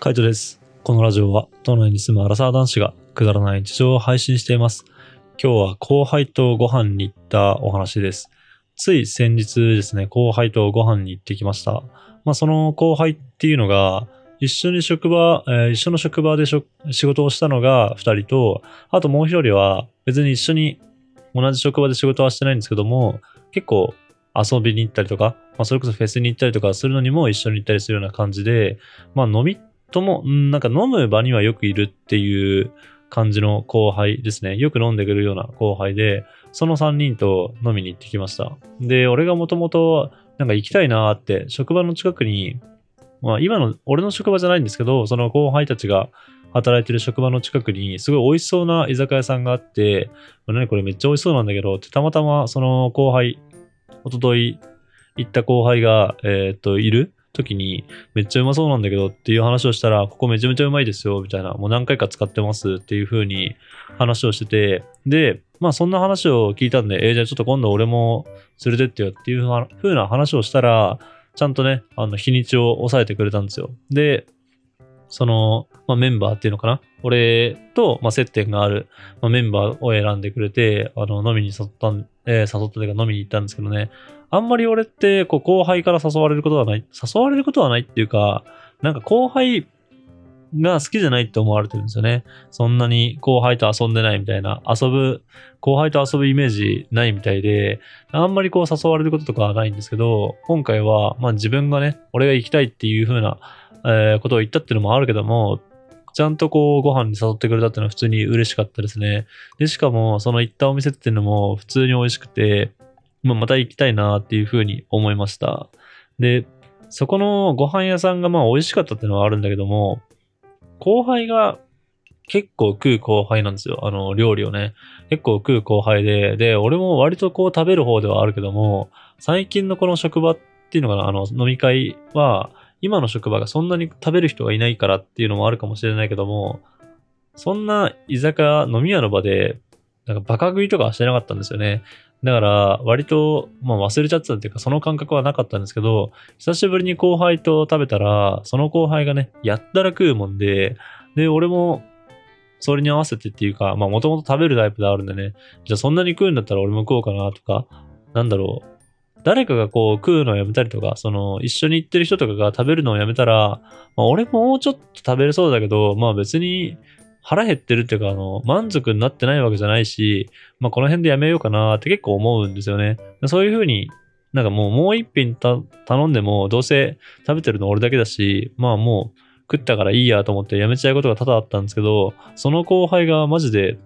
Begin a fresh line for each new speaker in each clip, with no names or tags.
カイトです。このラジオは都内に住むアラサー男子がくだらない日常を配信しています。今日は後輩とご飯に行ったお話です。つい先日ですね、後輩とご飯に行ってきました。まあその後輩っていうのが、一緒に職場、えー一緒の職場で仕事をしたのが二人と、あともう一人は別に一緒に同じ職場で仕事はしてないんですけども、結構遊びに行ったりとか、まあ、それこそフェスに行ったりとかするのにも一緒に行ったりするような感じで、まあ飲みとも、なんか飲む場にはよくいるっていう感じの後輩ですね。よく飲んでくるような後輩で、その3人と飲みに行ってきました。で、俺がもともとなんか行きたいなーって、職場の近くに、まあ今の、俺の職場じゃないんですけど、その後輩たちが働いてる職場の近くにすごい美味しそうな居酒屋さんがあって、何これめっちゃ美味しそうなんだけどって、たまたまその後輩、一昨日行った後輩が、えーっと、いる時に、めっちゃうまそうなんだけどっていう話をしたら、ここめちゃめちゃうまいですよ、みたいな、もう何回か使ってますっていう風に話をしてて、で、まあそんな話を聞いたんで、えーじゃあちょっと今度俺も連れてってよっていう風な話をしたら、ちゃんとね、あの、日にちを抑えてくれたんですよ。で、その、まあ、メンバーっていうのかな？俺と、まあ、接点がある、まあ、メンバーを選んでくれて、あの、飲みに誘ったん、えー誘ったというか飲みに行ったんですけどね、あんまり俺って、こう、後輩から誘われることはない、誘われることはないっていうか、なんか後輩が好きじゃないって思われてるんですよね。そんなに後輩と遊んでないみたいな、遊ぶ、後輩と遊ぶイメージないみたいで、あんまりこう誘われることとかはないんですけど、今回は、まあ自分がね、俺が行きたいっていう風な、えーことを言ったっていうのもあるけども、ちゃんとこうご飯に誘ってくれたっていうのは普通に嬉しかったですね。で、しかもその行ったお店っていうのも普通に美味しくて、まあ、また行きたいなっていう風に思いました。で、そこのご飯屋さんがまあ美味しかったっていうのはあるんだけども、後輩が結構食う後輩なんですよ。あの、料理をね。結構食う後輩で、で、俺も割とこう食べる方ではあるけども、最近のこの職場っていうのかな、あの、飲み会は、今の職場がそんなに食べる人がいないからっていうのもあるかもしれないけども、そんな居酒屋、飲み屋の場で、なんかバカ食いとかはしてなかったんですよね。だから、割と、まあ忘れちゃってたっていうか、その感覚はなかったんですけど、久しぶりに後輩と食べたら、その後輩がね、やったら食うもんで、で、俺も、それに合わせてっていうか、まあもともと食べるタイプであるんでね、じゃあそんなに食うんだったら俺も食おうかなとか、なんだろう。誰かがこう食うのをやめたりとか、その一緒に行ってる人とかが食べるのをやめたら、まあ俺もうちょっと食べれそうだけど、まあ別に腹減ってるっていうか、あの、満足になってないわけじゃないし、まあこの辺でやめようかなって結構思うんですよね。そういうふうになんかもうもう一品頼んでもどうせ食べてるの俺だけだし、まあもう食ったからいいやと思ってやめちゃうことが多々あったんですけど、その後輩がマジで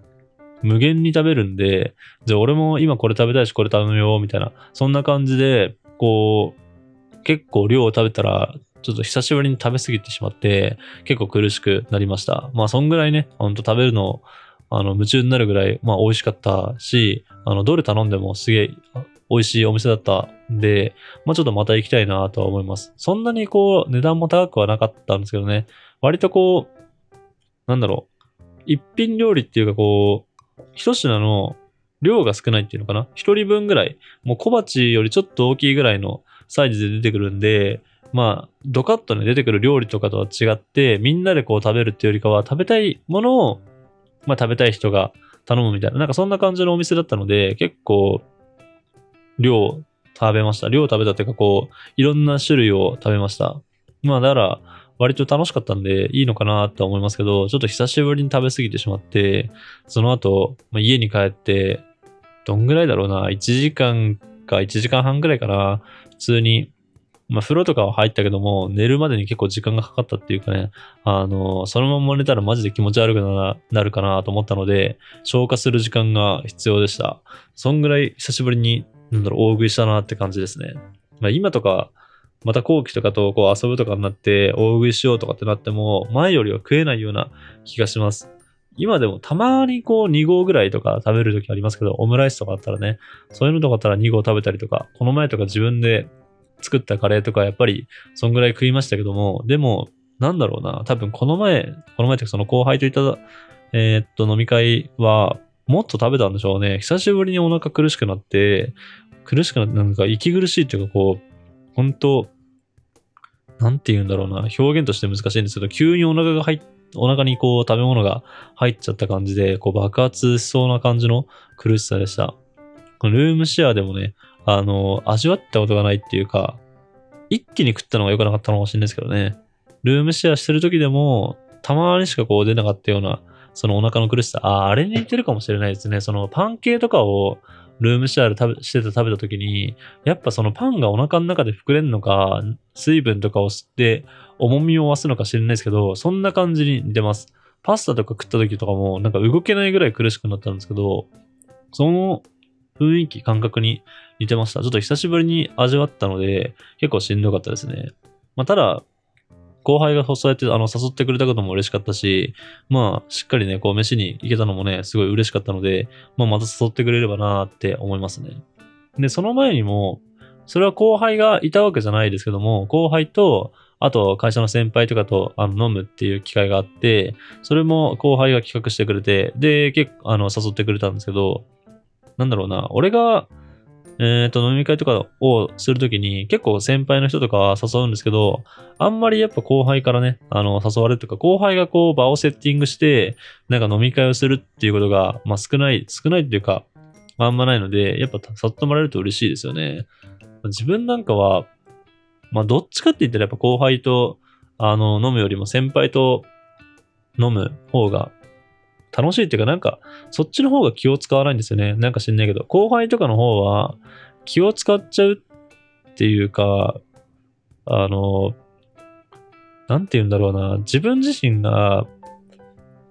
無限に食べるんで、じゃあ俺も今これ食べたいしこれ頼むよ、みたいな。そんな感じで、こう、結構量を食べたら、ちょっと久しぶりに食べ過ぎてしまって、結構苦しくなりました。まあそんぐらいね、ほんと食べるの、あの、夢中になるぐらい、まあ美味しかったし、あの、どれ頼んでもすげえ美味しいお店だったんで、まあちょっとまた行きたいなとは思います。そんなにこう、値段も高くはなかったんですけどね、割とこう、なんだろう、一品料理っていうかこう、一品の量が少ないっていうのかな？一人分ぐらい、もう小鉢よりちょっと大きいぐらいのサイズで出てくるんで、まあ、ドカッとね、出てくる料理とかとは違って、みんなでこう食べるっていうよりかは、食べたいものを、まあ食べたい人が頼むみたいな、なんかそんな感じのお店だったので、結構、量食べました。量食べたっていうか、こう、いろんな種類を食べました。まあ、だから、割と楽しかったんで、いいのかなとは思いますけど、ちょっと久しぶりに食べ過ぎてしまって、その後、まあ、家に帰って、どんぐらいだろうな、1時間か1時間半ぐらいかな、普通に、まあ、風呂とかは入ったけども、寝るまでに結構時間がかかったっていうかね、あの、そのまま寝たらマジで気持ち悪くなるかなと思ったので、消化する時間が必要でした。そんぐらい久しぶりに、なんだろう、大食いしたなって感じですね。まあ、今とか、また後期とかとこう遊ぶとかになって大食いしようとかってなっても、前よりは食えないような気がします。今でもたまにこう2合ぐらいとか食べるときありますけど、オムライスとかあったらね、そういうのとかあったら2合食べたりとか、この前とか自分で作ったカレーとかやっぱりそんぐらい食いましたけども、でも、なんだろうな、多分この前、この前というかその後輩といた、えーっと飲み会は、もっと食べたんでしょうね。久しぶりにお腹苦しくなって、苦しくなって、なんか息苦しいっていうかこう、本当なんて言うんだろうな、表現として難しいんですけど、急にお腹が入っお腹にこう食べ物が入っちゃった感じで、こう爆発しそうな感じの苦しさでした。ルームシェアでもね、あの、味わったことがないっていうか、一気に食ったのが良くなかったのかもしれないですけどね。ルームシェアしてる時でも、たまにしかこう出なかったような、そのお腹の苦しさ、ああ、あれに似てるかもしれないですね。そのパン系とかをルームシェアで食べしてて食べた時に、やっぱそのパンがお腹の中で膨れるのか、水分とかを吸って重みを増すのか知らないですけど、そんな感じに似てます。パスタとか食った時とかも、なんか動けないぐらい苦しくなったんですけど、その雰囲気、感覚に似てました。ちょっと久しぶりに味わったので、結構しんどかったですね。まあ、ただ、後輩がそうやってあの誘ってくれたことも嬉しかったし、まあ、しっかりね、こう、飯に行けたのもね、すごい嬉しかったので、まあ、また誘ってくれればなって思いますね。で、その前にも、それは後輩がいたわけじゃないですけども、後輩と、あと会社の先輩とかとあの飲むっていう機会があって、それも後輩が企画してくれて、で、結構あの誘ってくれたんですけど、なんだろうな、俺がえっ、ー、と、飲み会とかをするときに結構先輩の人とか誘うんですけど、あんまりやっぱ後輩からね、あの、誘われるとか、後輩がこう場をセッティングして、なんか飲み会をするっていうことが、まあ少ない、少ないっていうか、あんまないので、やっぱ誘ってもらえると嬉しいですよね。自分なんかは、まあどっちかって言ったらやっぱ後輩と、あの、飲むよりも先輩と飲む方が楽しいっていうか、なんか、そっちの方が気を使わないんですよね。なんか知んないけど、後輩とかの方は気を使っちゃうっていうか、あの、なんて言うんだろうな、自分自身が、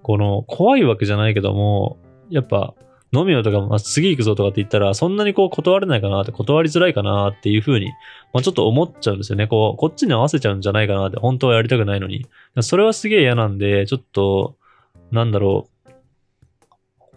この、怖いわけじゃないけども、やっぱ、飲みよとか、まあ、次行くぞとかって言ったら、そんなにこう断れないかなって、断りづらいかなっていうふうに、まあ、ちょっと思っちゃうんですよね。こう、こっちに合わせちゃうんじゃないかなって、本当はやりたくないのに。それはすげえ嫌なんで、ちょっと、なんだろう、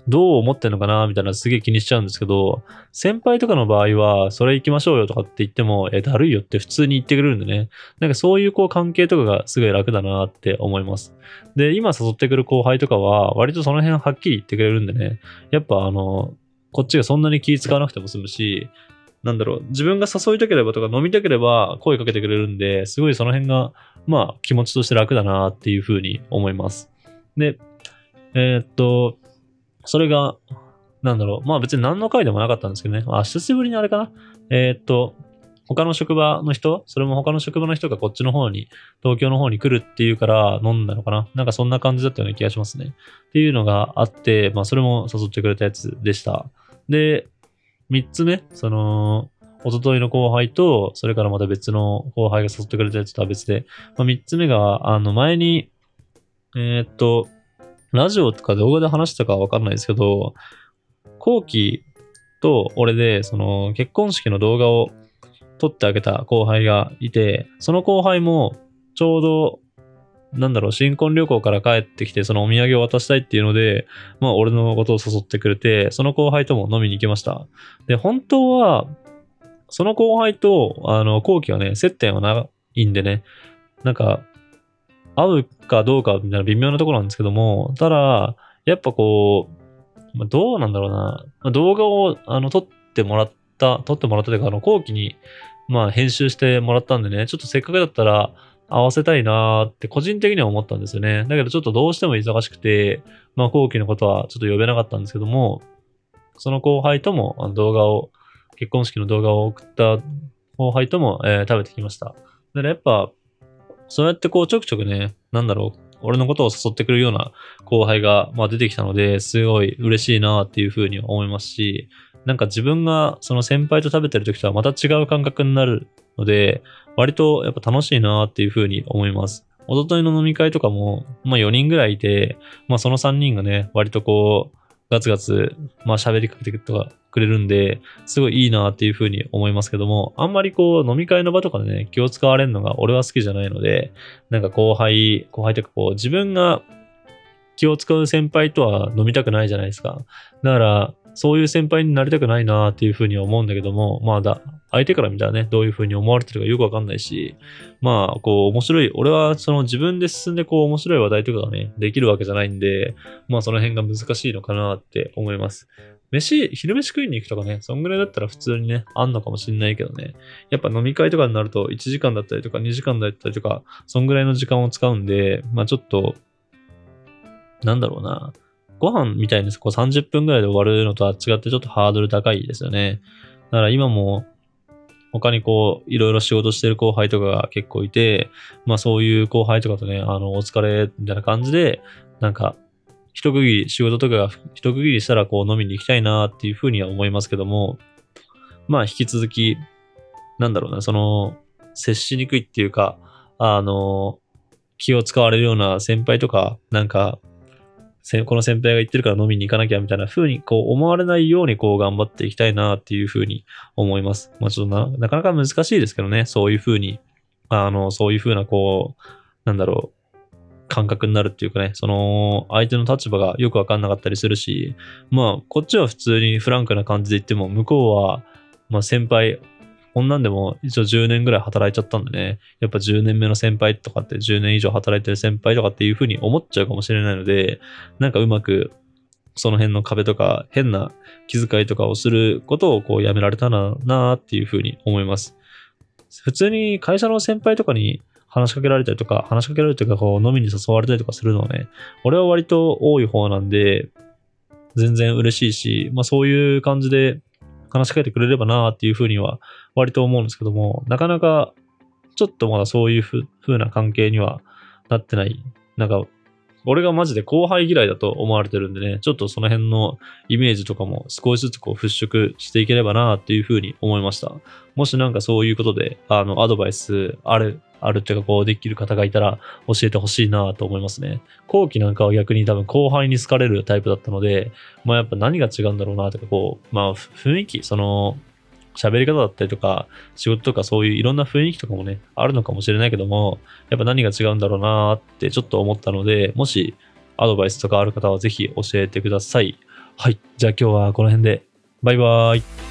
どう思ってんのかなみたいなすげえ気にしちゃうんですけど、先輩とかの場合は、それ行きましょうよとかって言っても、え、だるいよって普通に言ってくれるんでね。なんかそういうこう関係とかがすごい楽だなって思います。で、今誘ってくる後輩とかは、割とその辺はっきり言ってくれるんでね。やっぱあの、こっちがそんなに気使わなくても済むし、なんだろう、自分が誘いたければとか飲みたければ声かけてくれるんで、すごいその辺が、まあ気持ちとして楽だなっていうふうに思います。で、えー、っと、それが、なんだろう。まあ別に何の回でもなかったんですけどね。あ、久しぶりにあれかな。えー、っと、他の職場の人それも他の職場の人がこっちの方に、東京の方に来るっていうから飲んだのかななんかそんな感じだったような気がしますね。っていうのがあって、まあそれも誘ってくれたやつでした。で、三つ目、その、おとといの後輩と、それからまた別の後輩が誘ってくれたやつとは別で、まあ、三つ目が、あの前に、えー、っと、ラジオとか動画で話したかわかんないですけど、後期と俺で、その結婚式の動画を撮ってあげた後輩がいて、その後輩もちょうど、なんだろう、新婚旅行から帰ってきて、そのお土産を渡したいっていうので、まあ俺のことを誘ってくれて、その後輩とも飲みに行きました。で、本当は、その後輩と、あの、後期はね、接点はないんでね、なんか、合うかどうかみたいな微妙なところなんですけども、ただ、やっぱこう、まあ、どうなんだろうな、まあ、動画をあの撮ってもらった、撮ってもらったというか、あの後期に、まあ編集してもらったんでね、ちょっとせっかくだったら合わせたいなーって個人的には思ったんですよね。だけどちょっとどうしても忙しくて、まあ後期のことはちょっと呼べなかったんですけども、その後輩とも動画を、結婚式の動画を送った後輩とも、えー、食べてきました。だからやっぱ、そうやってこうちょくちょくね、なんだろう、俺のことを誘ってくるような後輩が、まあ、出てきたので、すごい嬉しいなっていうふうに思いますし、なんか自分がその先輩と食べてる時とはまた違う感覚になるので、割とやっぱ楽しいなっていうふうに思います。おとといの飲み会とかも、まあ4人ぐらいいて、まあその3人がね、割とこう、ガツガツ、まあ喋りかけてくれるんで、すごいいいなっていうふうに思いますけども、あんまりこう飲み会の場とかでね、気を使われるのが俺は好きじゃないので、なんか後輩、後輩とかこう自分が気を使う先輩とは飲みたくないじゃないですか。だから、そういう先輩になりたくないなっていうふうに思うんだけども、まあだ、相手から見たらね、どういうふうに思われてるかよくわかんないし、まあ、こう、面白い、俺はその自分で進んでこう、面白い話題とかがね、できるわけじゃないんで、まあその辺が難しいのかなって思います。飯、昼飯食いに行くとかね、そんぐらいだったら普通にね、あんのかもしんないけどね。やっぱ飲み会とかになると1時間だったりとか2時間だったりとか、そんぐらいの時間を使うんで、まあちょっと、なんだろうな。ご飯みたいにこう30分ぐらいで終わるのとは違ってちょっとハードル高いですよね。だから今も他にこう、いろいろ仕事してる後輩とかが結構いて、まあそういう後輩とかとね、あの、お疲れみたいな感じで、なんか、一区切り、仕事とかが一区切りしたらこう飲みに行きたいなっていうふうには思いますけども、まあ引き続き、なんだろうな、その、接しにくいっていうか、あの、気を使われるような先輩とか、なんか、この先輩が言ってるから飲みに行かなきゃみたいな風にこう思われないようにこう頑張っていきたいなっていう風に思います。まあちょっとな、なかなか難しいですけどね、そういう風に、あの、そういう風なこう、なんだろう、感覚になるっていうかね、その相手の立場がよくわかんなかったりするし、まあこっちは普通にフランクな感じで言っても、向こうは、まあ先輩、こんなんでも一応10年ぐらい働いちゃったんでね、やっぱ10年目の先輩とかって10年以上働いてる先輩とかっていう風に思っちゃうかもしれないので、なんかうまくその辺の壁とか変な気遣いとかをすることをこうやめられたらなっていう風に思います。普通に会社の先輩とかに話しかけられたりとか、話しかけられるというか、こう、飲みに誘われたりとかするのはね、俺は割と多い方なんで、全然嬉しいし、まあそういう感じで話しかけてくれればなっていうふうには割と思うんですけども、なかなかちょっとまだそういうふうな関係にはなってない。なんか俺がマジで後輩嫌いだと思われてるんでね、ちょっとその辺のイメージとかも少しずつこう払拭していければなっていうふうに思いました。もしなんかそういうことで、あの、アドバイスある、あるっていうかこうできる方がいたら教えてほしいなと思いますね。後期なんかは逆に多分後輩に好かれるタイプだったので、まあやっぱ何が違うんだろうなとかこう、まあ雰囲気、その、喋り方だったりとか、仕事とかそういういろんな雰囲気とかもね、あるのかもしれないけども、やっぱ何が違うんだろうなってちょっと思ったので、もしアドバイスとかある方はぜひ教えてください。はい。じゃあ今日はこの辺で。バイバーイ。